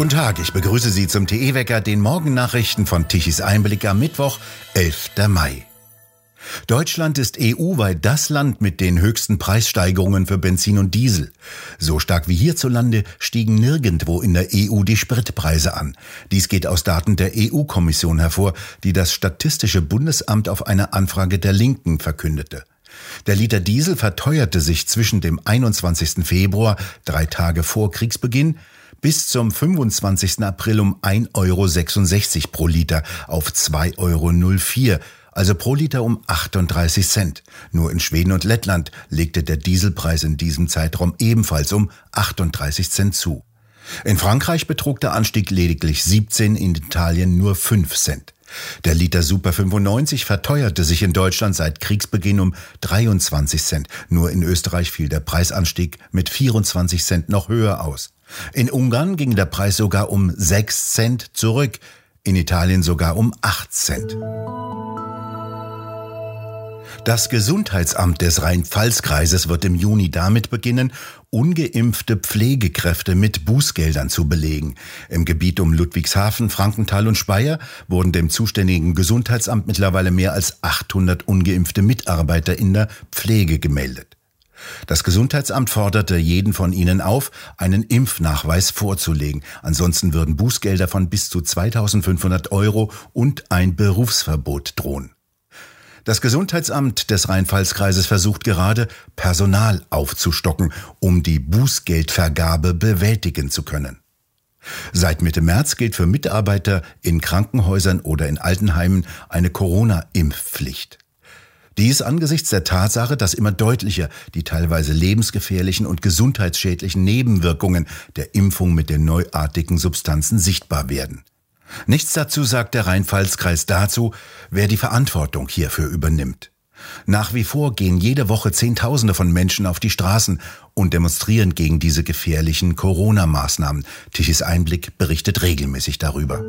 Guten Tag, ich begrüße Sie zum TE-Wecker, den Morgennachrichten von Tichys Einblick am Mittwoch, 11. Mai. Deutschland ist EU-weit das Land mit den höchsten Preissteigerungen für Benzin und Diesel. So stark wie hierzulande stiegen nirgendwo in der EU die Spritpreise an. Dies geht aus Daten der EU-Kommission hervor, die das Statistische Bundesamt auf eine Anfrage der Linken verkündete. Der Liter Diesel verteuerte sich zwischen dem 21. Februar, drei Tage vor Kriegsbeginn, bis zum 25. April um 1,66 Euro pro Liter auf 2,04 Euro, also pro Liter um 38 Cent. Nur in Schweden und Lettland legte der Dieselpreis in diesem Zeitraum ebenfalls um 38 Cent zu. In Frankreich betrug der Anstieg lediglich 17, in Italien nur 5 Cent. Der Liter Super 95 verteuerte sich in Deutschland seit Kriegsbeginn um 23 Cent. Nur in Österreich fiel der Preisanstieg mit 24 Cent noch höher aus. In Ungarn ging der Preis sogar um 6 Cent zurück, in Italien sogar um 8 Cent. Das Gesundheitsamt des Rhein-Pfalz-Kreises wird im Juni damit beginnen, ungeimpfte Pflegekräfte mit Bußgeldern zu belegen. Im Gebiet um Ludwigshafen, Frankenthal und Speyer wurden dem zuständigen Gesundheitsamt mittlerweile mehr als 800 ungeimpfte Mitarbeiter in der Pflege gemeldet. Das Gesundheitsamt forderte jeden von ihnen auf, einen Impfnachweis vorzulegen. Ansonsten würden Bußgelder von bis zu 2500 Euro und ein Berufsverbot drohen. Das Gesundheitsamt des Rhein-Pfalz-Kreises versucht gerade, Personal aufzustocken, um die Bußgeldvergabe bewältigen zu können. Seit Mitte März gilt für Mitarbeiter in Krankenhäusern oder in Altenheimen eine Corona-Impfpflicht. Dies angesichts der Tatsache, dass immer deutlicher die teilweise lebensgefährlichen und gesundheitsschädlichen Nebenwirkungen der Impfung mit den neuartigen Substanzen sichtbar werden. Nichts dazu sagt der Rhein-Pfalz-Kreis dazu, wer die Verantwortung hierfür übernimmt. Nach wie vor gehen jede Woche Zehntausende von Menschen auf die Straßen und demonstrieren gegen diese gefährlichen Corona-Maßnahmen. Tichys Einblick berichtet regelmäßig darüber.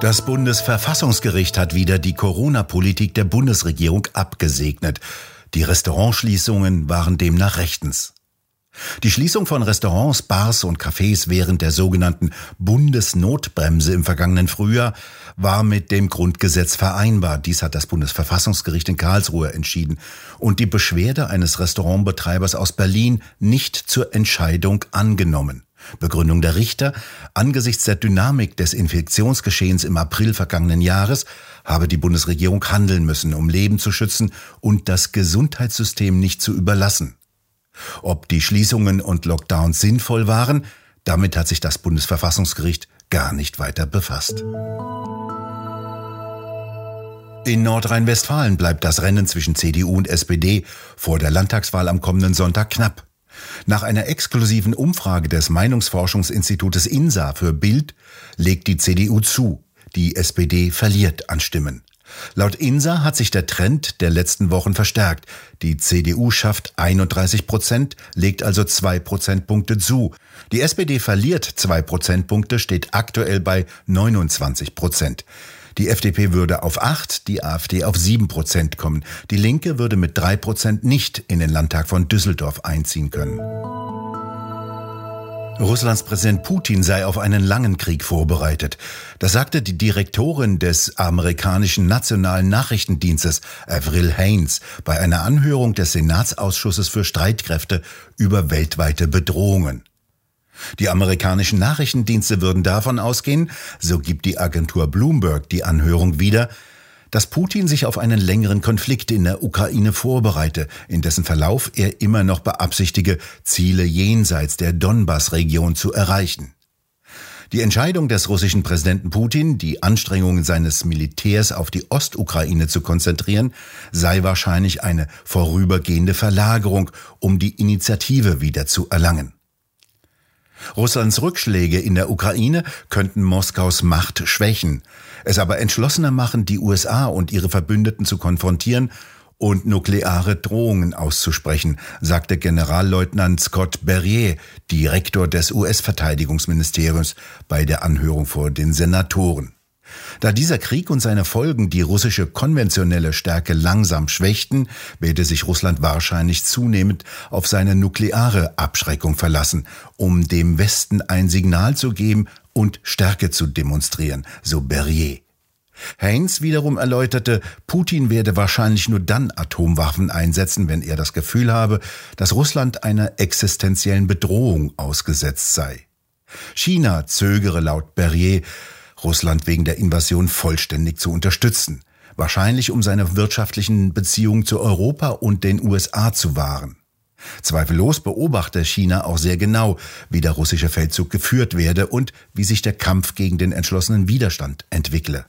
Das Bundesverfassungsgericht hat wieder die Corona-Politik der Bundesregierung abgesegnet. Die Restaurantschließungen waren demnach rechtens. Die Schließung von Restaurants, Bars und Cafés während der sogenannten Bundesnotbremse im vergangenen Frühjahr war mit dem Grundgesetz vereinbar. Dies hat das Bundesverfassungsgericht in Karlsruhe entschieden und die Beschwerde eines Restaurantbetreibers aus Berlin nicht zur Entscheidung angenommen. Begründung der Richter, angesichts der Dynamik des Infektionsgeschehens im April vergangenen Jahres habe die Bundesregierung handeln müssen, um Leben zu schützen und das Gesundheitssystem nicht zu überlassen. Ob die Schließungen und Lockdowns sinnvoll waren, damit hat sich das Bundesverfassungsgericht gar nicht weiter befasst. In Nordrhein-Westfalen bleibt das Rennen zwischen CDU und SPD vor der Landtagswahl am kommenden Sonntag knapp. Nach einer exklusiven Umfrage des Meinungsforschungsinstitutes INSA für Bild legt die CDU zu. Die SPD verliert an Stimmen. Laut INSA hat sich der Trend der letzten Wochen verstärkt. Die CDU schafft 31 Prozent, legt also zwei Prozentpunkte zu. Die SPD verliert zwei Prozentpunkte, steht aktuell bei 29 Prozent. Die FDP würde auf 8, die AfD auf 7 Prozent kommen. Die Linke würde mit 3 Prozent nicht in den Landtag von Düsseldorf einziehen können. Russlands Präsident Putin sei auf einen langen Krieg vorbereitet. Das sagte die Direktorin des amerikanischen Nationalen Nachrichtendienstes, Avril Haines, bei einer Anhörung des Senatsausschusses für Streitkräfte über weltweite Bedrohungen. Die amerikanischen Nachrichtendienste würden davon ausgehen, so gibt die Agentur Bloomberg die Anhörung wieder, dass Putin sich auf einen längeren Konflikt in der Ukraine vorbereite, in dessen Verlauf er immer noch beabsichtige, Ziele jenseits der Donbass-Region zu erreichen. Die Entscheidung des russischen Präsidenten Putin, die Anstrengungen seines Militärs auf die Ostukraine zu konzentrieren, sei wahrscheinlich eine vorübergehende Verlagerung, um die Initiative wieder zu erlangen. Russlands Rückschläge in der Ukraine könnten Moskaus Macht schwächen, es aber entschlossener machen, die USA und ihre Verbündeten zu konfrontieren und nukleare Drohungen auszusprechen, sagte Generalleutnant Scott Berrier, Direktor des US-Verteidigungsministeriums, bei der Anhörung vor den Senatoren. Da dieser Krieg und seine Folgen die russische konventionelle Stärke langsam schwächten, werde sich Russland wahrscheinlich zunehmend auf seine nukleare Abschreckung verlassen, um dem Westen ein Signal zu geben und Stärke zu demonstrieren, so Berrier. Heinz wiederum erläuterte, Putin werde wahrscheinlich nur dann Atomwaffen einsetzen, wenn er das Gefühl habe, dass Russland einer existenziellen Bedrohung ausgesetzt sei. China zögere laut Berrier Russland wegen der Invasion vollständig zu unterstützen, wahrscheinlich um seine wirtschaftlichen Beziehungen zu Europa und den USA zu wahren. Zweifellos beobachte China auch sehr genau, wie der russische Feldzug geführt werde und wie sich der Kampf gegen den entschlossenen Widerstand entwickle.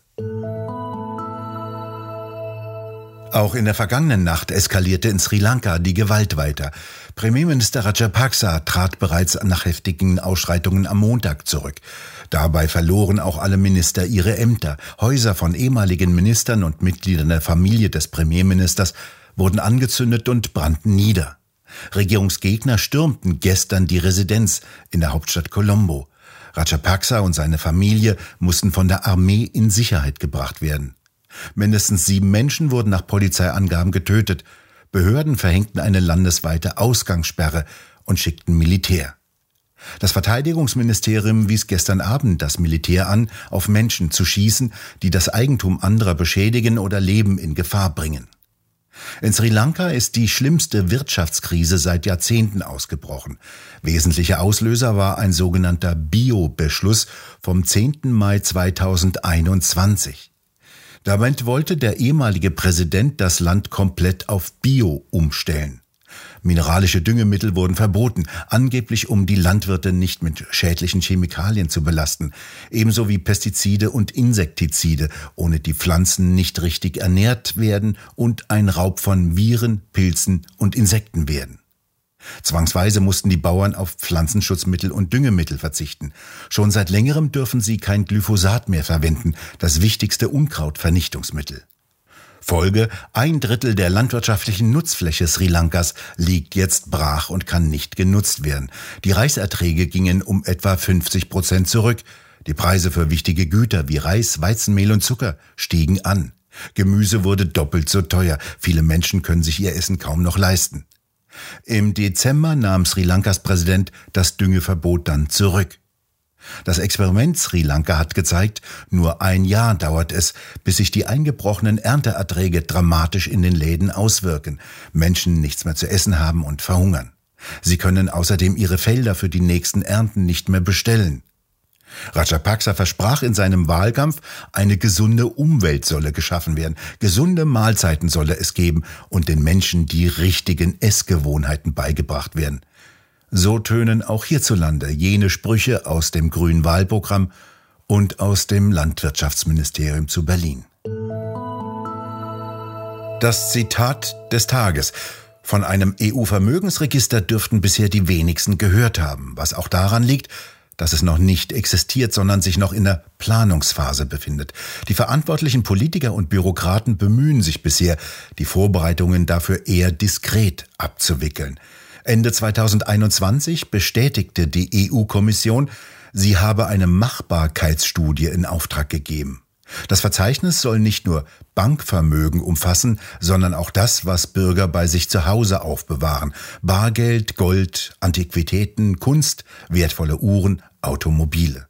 Auch in der vergangenen Nacht eskalierte in Sri Lanka die Gewalt weiter. Premierminister Rajapaksa trat bereits nach heftigen Ausschreitungen am Montag zurück. Dabei verloren auch alle Minister ihre Ämter. Häuser von ehemaligen Ministern und Mitgliedern der Familie des Premierministers wurden angezündet und brannten nieder. Regierungsgegner stürmten gestern die Residenz in der Hauptstadt Colombo. Rajapaksa und seine Familie mussten von der Armee in Sicherheit gebracht werden. Mindestens sieben Menschen wurden nach Polizeiangaben getötet. Behörden verhängten eine landesweite Ausgangssperre und schickten Militär. Das Verteidigungsministerium wies gestern Abend das Militär an, auf Menschen zu schießen, die das Eigentum anderer beschädigen oder Leben in Gefahr bringen. In Sri Lanka ist die schlimmste Wirtschaftskrise seit Jahrzehnten ausgebrochen. Wesentlicher Auslöser war ein sogenannter Bio-Beschluss vom 10. Mai 2021. Damit wollte der ehemalige Präsident das Land komplett auf Bio umstellen. Mineralische Düngemittel wurden verboten, angeblich um die Landwirte nicht mit schädlichen Chemikalien zu belasten, ebenso wie Pestizide und Insektizide, ohne die Pflanzen nicht richtig ernährt werden und ein Raub von Viren, Pilzen und Insekten werden. Zwangsweise mussten die Bauern auf Pflanzenschutzmittel und Düngemittel verzichten. Schon seit längerem dürfen sie kein Glyphosat mehr verwenden, das wichtigste Unkrautvernichtungsmittel. Folge, ein Drittel der landwirtschaftlichen Nutzfläche Sri Lankas liegt jetzt brach und kann nicht genutzt werden. Die Reiserträge gingen um etwa 50 Prozent zurück. Die Preise für wichtige Güter wie Reis, Weizenmehl und Zucker stiegen an. Gemüse wurde doppelt so teuer. Viele Menschen können sich ihr Essen kaum noch leisten. Im Dezember nahm Sri Lankas Präsident das Düngeverbot dann zurück. Das Experiment Sri Lanka hat gezeigt, nur ein Jahr dauert es, bis sich die eingebrochenen Ernteerträge dramatisch in den Läden auswirken, Menschen nichts mehr zu essen haben und verhungern. Sie können außerdem ihre Felder für die nächsten Ernten nicht mehr bestellen. Rajapaksa versprach in seinem Wahlkampf, eine gesunde Umwelt solle geschaffen werden, gesunde Mahlzeiten solle es geben und den Menschen die richtigen Essgewohnheiten beigebracht werden. So tönen auch hierzulande jene Sprüche aus dem Grünen Wahlprogramm und aus dem Landwirtschaftsministerium zu Berlin. Das Zitat des Tages. Von einem EU-Vermögensregister dürften bisher die wenigsten gehört haben, was auch daran liegt, dass es noch nicht existiert, sondern sich noch in der Planungsphase befindet. Die verantwortlichen Politiker und Bürokraten bemühen sich bisher, die Vorbereitungen dafür eher diskret abzuwickeln. Ende 2021 bestätigte die EU-Kommission, sie habe eine Machbarkeitsstudie in Auftrag gegeben. Das Verzeichnis soll nicht nur Bankvermögen umfassen, sondern auch das, was Bürger bei sich zu Hause aufbewahren. Bargeld, Gold, Antiquitäten, Kunst, wertvolle Uhren, Automobile.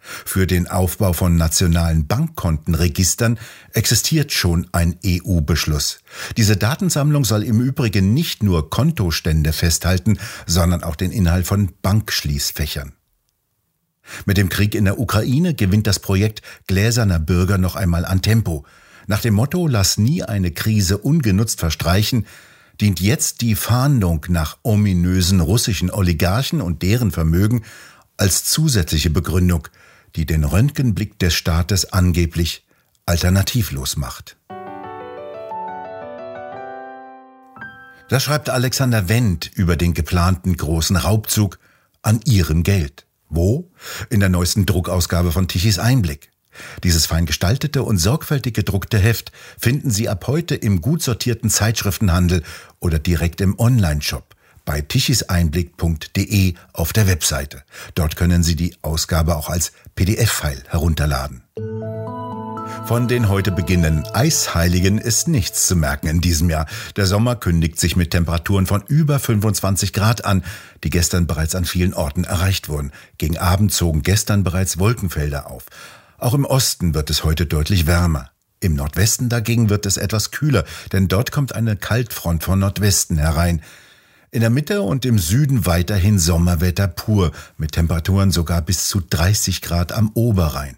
Für den Aufbau von nationalen Bankkontenregistern existiert schon ein EU-Beschluss. Diese Datensammlung soll im Übrigen nicht nur Kontostände festhalten, sondern auch den Inhalt von Bankschließfächern. Mit dem Krieg in der Ukraine gewinnt das Projekt Gläserner Bürger noch einmal an Tempo. Nach dem Motto Lass nie eine Krise ungenutzt verstreichen, dient jetzt die Fahndung nach ominösen russischen Oligarchen und deren Vermögen als zusätzliche Begründung, die den Röntgenblick des Staates angeblich alternativlos macht. Das schreibt Alexander Wendt über den geplanten großen Raubzug an ihrem Geld. Wo? In der neuesten Druckausgabe von Tichys Einblick. Dieses fein gestaltete und sorgfältig gedruckte Heft finden Sie ab heute im gut sortierten Zeitschriftenhandel oder direkt im Online-Shop bei tichiseinblick.de auf der Webseite. Dort können Sie die Ausgabe auch als PDF-File herunterladen. Von den heute beginnenden Eisheiligen ist nichts zu merken in diesem Jahr. Der Sommer kündigt sich mit Temperaturen von über 25 Grad an, die gestern bereits an vielen Orten erreicht wurden. Gegen Abend zogen gestern bereits Wolkenfelder auf. Auch im Osten wird es heute deutlich wärmer. Im Nordwesten dagegen wird es etwas kühler, denn dort kommt eine Kaltfront von Nordwesten herein. In der Mitte und im Süden weiterhin Sommerwetter pur, mit Temperaturen sogar bis zu 30 Grad am Oberrhein.